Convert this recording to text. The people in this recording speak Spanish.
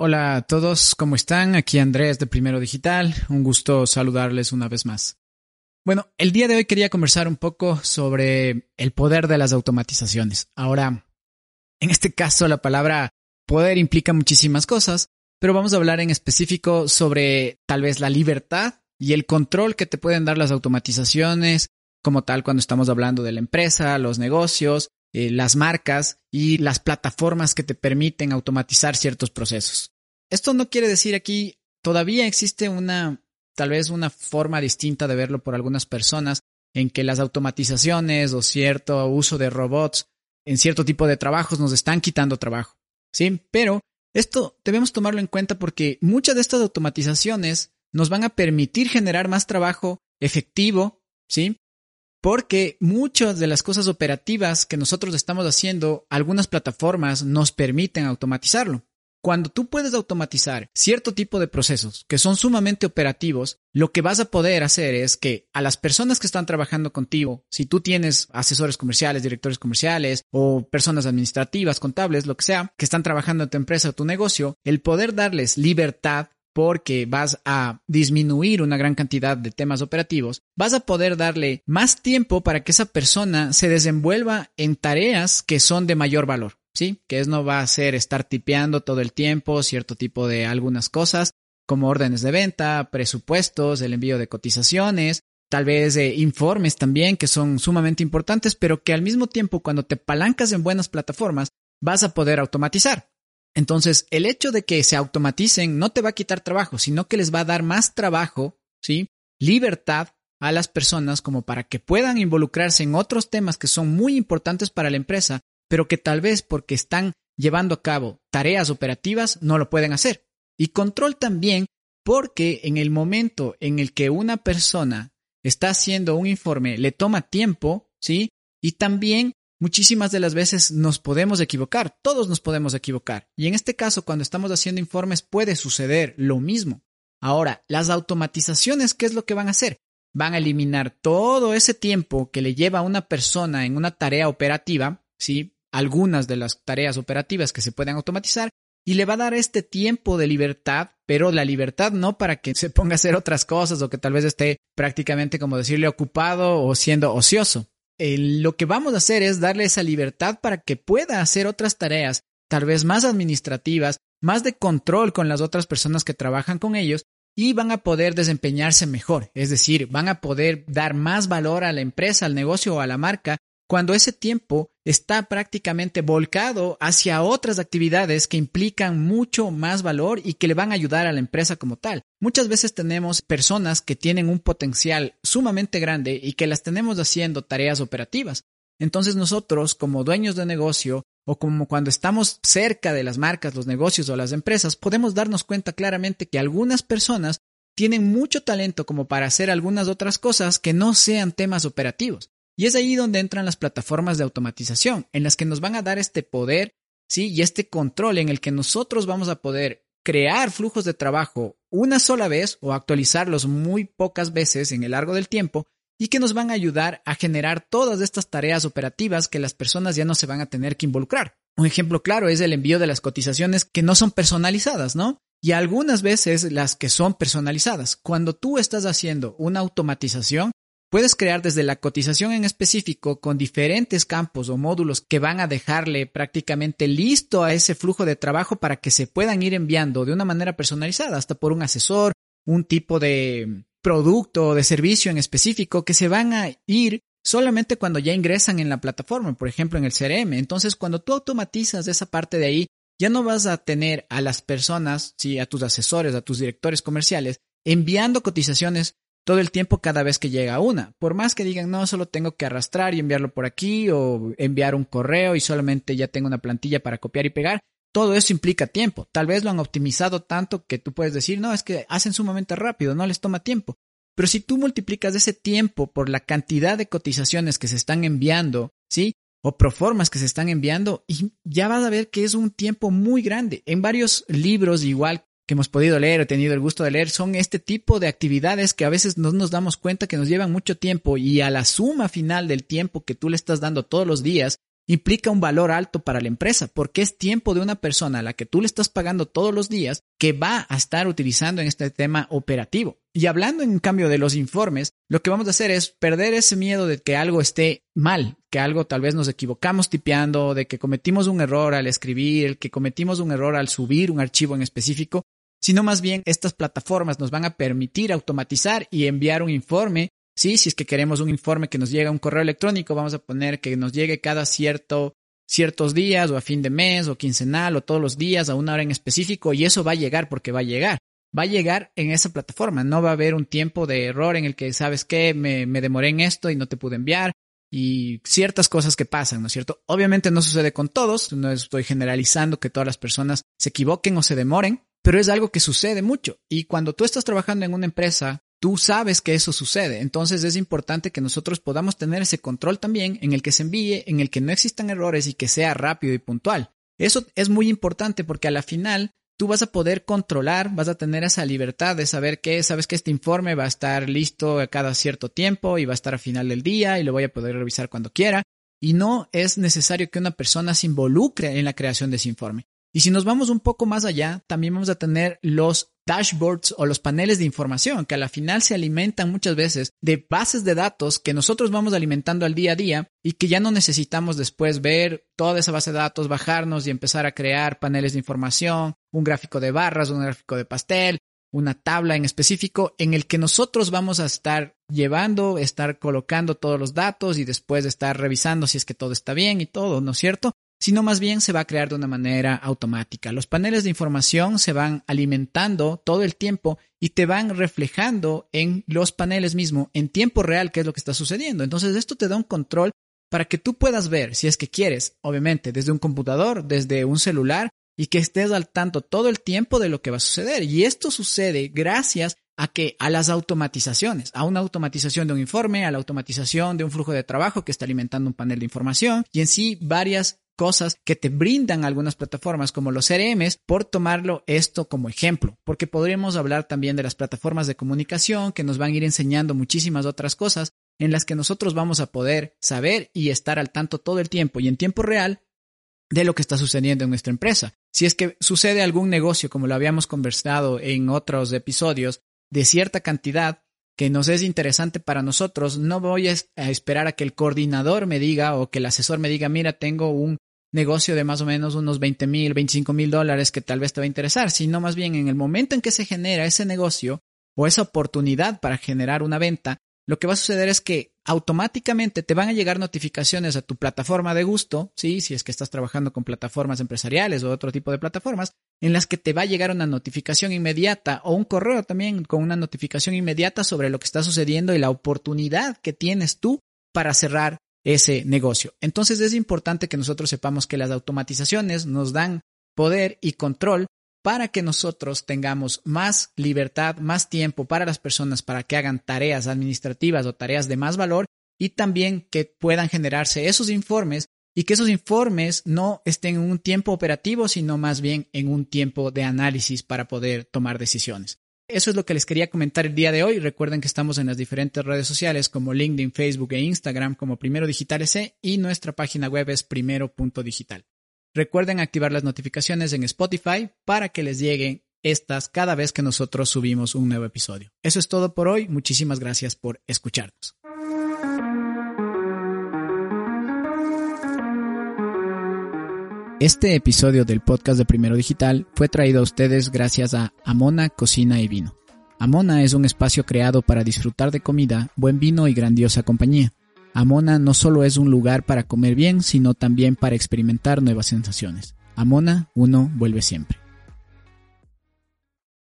Hola a todos, ¿cómo están? Aquí Andrés de Primero Digital, un gusto saludarles una vez más. Bueno, el día de hoy quería conversar un poco sobre el poder de las automatizaciones. Ahora, en este caso la palabra poder implica muchísimas cosas, pero vamos a hablar en específico sobre tal vez la libertad y el control que te pueden dar las automatizaciones, como tal cuando estamos hablando de la empresa, los negocios, eh, las marcas y las plataformas que te permiten automatizar ciertos procesos. Esto no quiere decir aquí, todavía existe una, tal vez una forma distinta de verlo por algunas personas, en que las automatizaciones o cierto uso de robots en cierto tipo de trabajos nos están quitando trabajo. ¿Sí? Pero esto debemos tomarlo en cuenta porque muchas de estas automatizaciones nos van a permitir generar más trabajo efectivo, ¿sí? Porque muchas de las cosas operativas que nosotros estamos haciendo, algunas plataformas nos permiten automatizarlo. Cuando tú puedes automatizar cierto tipo de procesos que son sumamente operativos, lo que vas a poder hacer es que a las personas que están trabajando contigo, si tú tienes asesores comerciales, directores comerciales o personas administrativas, contables, lo que sea, que están trabajando en tu empresa o tu negocio, el poder darles libertad porque vas a disminuir una gran cantidad de temas operativos, vas a poder darle más tiempo para que esa persona se desenvuelva en tareas que son de mayor valor. ¿Sí? Que es no va a ser estar tipeando todo el tiempo cierto tipo de algunas cosas, como órdenes de venta, presupuestos, el envío de cotizaciones, tal vez eh, informes también que son sumamente importantes, pero que al mismo tiempo cuando te palancas en buenas plataformas vas a poder automatizar. Entonces, el hecho de que se automaticen no te va a quitar trabajo, sino que les va a dar más trabajo, ¿sí? Libertad a las personas como para que puedan involucrarse en otros temas que son muy importantes para la empresa, pero que tal vez porque están llevando a cabo tareas operativas no lo pueden hacer. Y control también porque en el momento en el que una persona está haciendo un informe le toma tiempo, ¿sí? Y también Muchísimas de las veces nos podemos equivocar, todos nos podemos equivocar. Y en este caso, cuando estamos haciendo informes, puede suceder lo mismo. Ahora, las automatizaciones, ¿qué es lo que van a hacer? Van a eliminar todo ese tiempo que le lleva a una persona en una tarea operativa, ¿sí? Algunas de las tareas operativas que se pueden automatizar, y le va a dar este tiempo de libertad, pero la libertad no para que se ponga a hacer otras cosas o que tal vez esté prácticamente, como decirle, ocupado o siendo ocioso lo que vamos a hacer es darle esa libertad para que pueda hacer otras tareas, tal vez más administrativas, más de control con las otras personas que trabajan con ellos y van a poder desempeñarse mejor, es decir, van a poder dar más valor a la empresa, al negocio o a la marca cuando ese tiempo está prácticamente volcado hacia otras actividades que implican mucho más valor y que le van a ayudar a la empresa como tal. Muchas veces tenemos personas que tienen un potencial sumamente grande y que las tenemos haciendo tareas operativas. Entonces nosotros, como dueños de negocio, o como cuando estamos cerca de las marcas, los negocios o las empresas, podemos darnos cuenta claramente que algunas personas tienen mucho talento como para hacer algunas otras cosas que no sean temas operativos. Y es ahí donde entran las plataformas de automatización, en las que nos van a dar este poder, ¿sí? Y este control en el que nosotros vamos a poder crear flujos de trabajo una sola vez o actualizarlos muy pocas veces en el largo del tiempo y que nos van a ayudar a generar todas estas tareas operativas que las personas ya no se van a tener que involucrar. Un ejemplo claro es el envío de las cotizaciones que no son personalizadas, ¿no? Y algunas veces las que son personalizadas. Cuando tú estás haciendo una automatización, Puedes crear desde la cotización en específico con diferentes campos o módulos que van a dejarle prácticamente listo a ese flujo de trabajo para que se puedan ir enviando de una manera personalizada, hasta por un asesor, un tipo de producto o de servicio en específico que se van a ir solamente cuando ya ingresan en la plataforma, por ejemplo en el CRM. Entonces, cuando tú automatizas esa parte de ahí, ya no vas a tener a las personas, sí, a tus asesores, a tus directores comerciales, enviando cotizaciones todo el tiempo cada vez que llega una. Por más que digan, no, solo tengo que arrastrar y enviarlo por aquí o enviar un correo y solamente ya tengo una plantilla para copiar y pegar, todo eso implica tiempo. Tal vez lo han optimizado tanto que tú puedes decir, no, es que hacen sumamente rápido, no les toma tiempo. Pero si tú multiplicas ese tiempo por la cantidad de cotizaciones que se están enviando, ¿sí? O proformas que se están enviando, y ya vas a ver que es un tiempo muy grande. En varios libros, igual que hemos podido leer o tenido el gusto de leer son este tipo de actividades que a veces no nos damos cuenta que nos llevan mucho tiempo y a la suma final del tiempo que tú le estás dando todos los días implica un valor alto para la empresa, porque es tiempo de una persona a la que tú le estás pagando todos los días que va a estar utilizando en este tema operativo. Y hablando en cambio de los informes, lo que vamos a hacer es perder ese miedo de que algo esté mal, que algo tal vez nos equivocamos tipeando, de que cometimos un error al escribir, que cometimos un error al subir un archivo en específico, sino más bien estas plataformas nos van a permitir automatizar y enviar un informe Sí, si es que queremos un informe que nos llegue a un correo electrónico, vamos a poner que nos llegue cada cierto, ciertos días o a fin de mes o quincenal o todos los días a una hora en específico y eso va a llegar porque va a llegar. Va a llegar en esa plataforma, no va a haber un tiempo de error en el que, ¿sabes qué? Me, me demoré en esto y no te pude enviar y ciertas cosas que pasan, ¿no es cierto? Obviamente no sucede con todos, no estoy generalizando que todas las personas se equivoquen o se demoren, pero es algo que sucede mucho. Y cuando tú estás trabajando en una empresa tú sabes que eso sucede. Entonces es importante que nosotros podamos tener ese control también en el que se envíe, en el que no existan errores y que sea rápido y puntual. Eso es muy importante porque a la final tú vas a poder controlar, vas a tener esa libertad de saber que, sabes que este informe va a estar listo a cada cierto tiempo y va a estar a final del día y lo voy a poder revisar cuando quiera. Y no es necesario que una persona se involucre en la creación de ese informe. Y si nos vamos un poco más allá, también vamos a tener los dashboards o los paneles de información que a la final se alimentan muchas veces de bases de datos que nosotros vamos alimentando al día a día y que ya no necesitamos después ver toda esa base de datos, bajarnos y empezar a crear paneles de información, un gráfico de barras, un gráfico de pastel, una tabla en específico en el que nosotros vamos a estar llevando, estar colocando todos los datos y después estar revisando si es que todo está bien y todo, ¿no es cierto? Sino más bien se va a crear de una manera automática. Los paneles de información se van alimentando todo el tiempo y te van reflejando en los paneles mismo en tiempo real qué es lo que está sucediendo. Entonces esto te da un control para que tú puedas ver, si es que quieres, obviamente, desde un computador, desde un celular, y que estés al tanto todo el tiempo de lo que va a suceder. Y esto sucede gracias a que a las automatizaciones, a una automatización de un informe, a la automatización de un flujo de trabajo que está alimentando un panel de información y en sí varias cosas que te brindan algunas plataformas como los CRMs por tomarlo esto como ejemplo, porque podríamos hablar también de las plataformas de comunicación que nos van a ir enseñando muchísimas otras cosas en las que nosotros vamos a poder saber y estar al tanto todo el tiempo y en tiempo real de lo que está sucediendo en nuestra empresa. Si es que sucede algún negocio, como lo habíamos conversado en otros episodios, de cierta cantidad que nos es interesante para nosotros, no voy a esperar a que el coordinador me diga o que el asesor me diga, mira, tengo un negocio de más o menos unos 20 mil, 25 mil dólares que tal vez te va a interesar, sino más bien en el momento en que se genera ese negocio o esa oportunidad para generar una venta, lo que va a suceder es que automáticamente te van a llegar notificaciones a tu plataforma de gusto, sí, si es que estás trabajando con plataformas empresariales o otro tipo de plataformas, en las que te va a llegar una notificación inmediata o un correo también con una notificación inmediata sobre lo que está sucediendo y la oportunidad que tienes tú para cerrar ese negocio. Entonces es importante que nosotros sepamos que las automatizaciones nos dan poder y control para que nosotros tengamos más libertad, más tiempo para las personas para que hagan tareas administrativas o tareas de más valor y también que puedan generarse esos informes y que esos informes no estén en un tiempo operativo, sino más bien en un tiempo de análisis para poder tomar decisiones. Eso es lo que les quería comentar el día de hoy. Recuerden que estamos en las diferentes redes sociales como LinkedIn, Facebook e Instagram como Primero Digital S y nuestra página web es primero.digital. Recuerden activar las notificaciones en Spotify para que les lleguen estas cada vez que nosotros subimos un nuevo episodio. Eso es todo por hoy. Muchísimas gracias por escucharnos. Este episodio del podcast de Primero Digital fue traído a ustedes gracias a Amona Cocina y Vino. Amona es un espacio creado para disfrutar de comida, buen vino y grandiosa compañía. Amona no solo es un lugar para comer bien, sino también para experimentar nuevas sensaciones. Amona, uno vuelve siempre.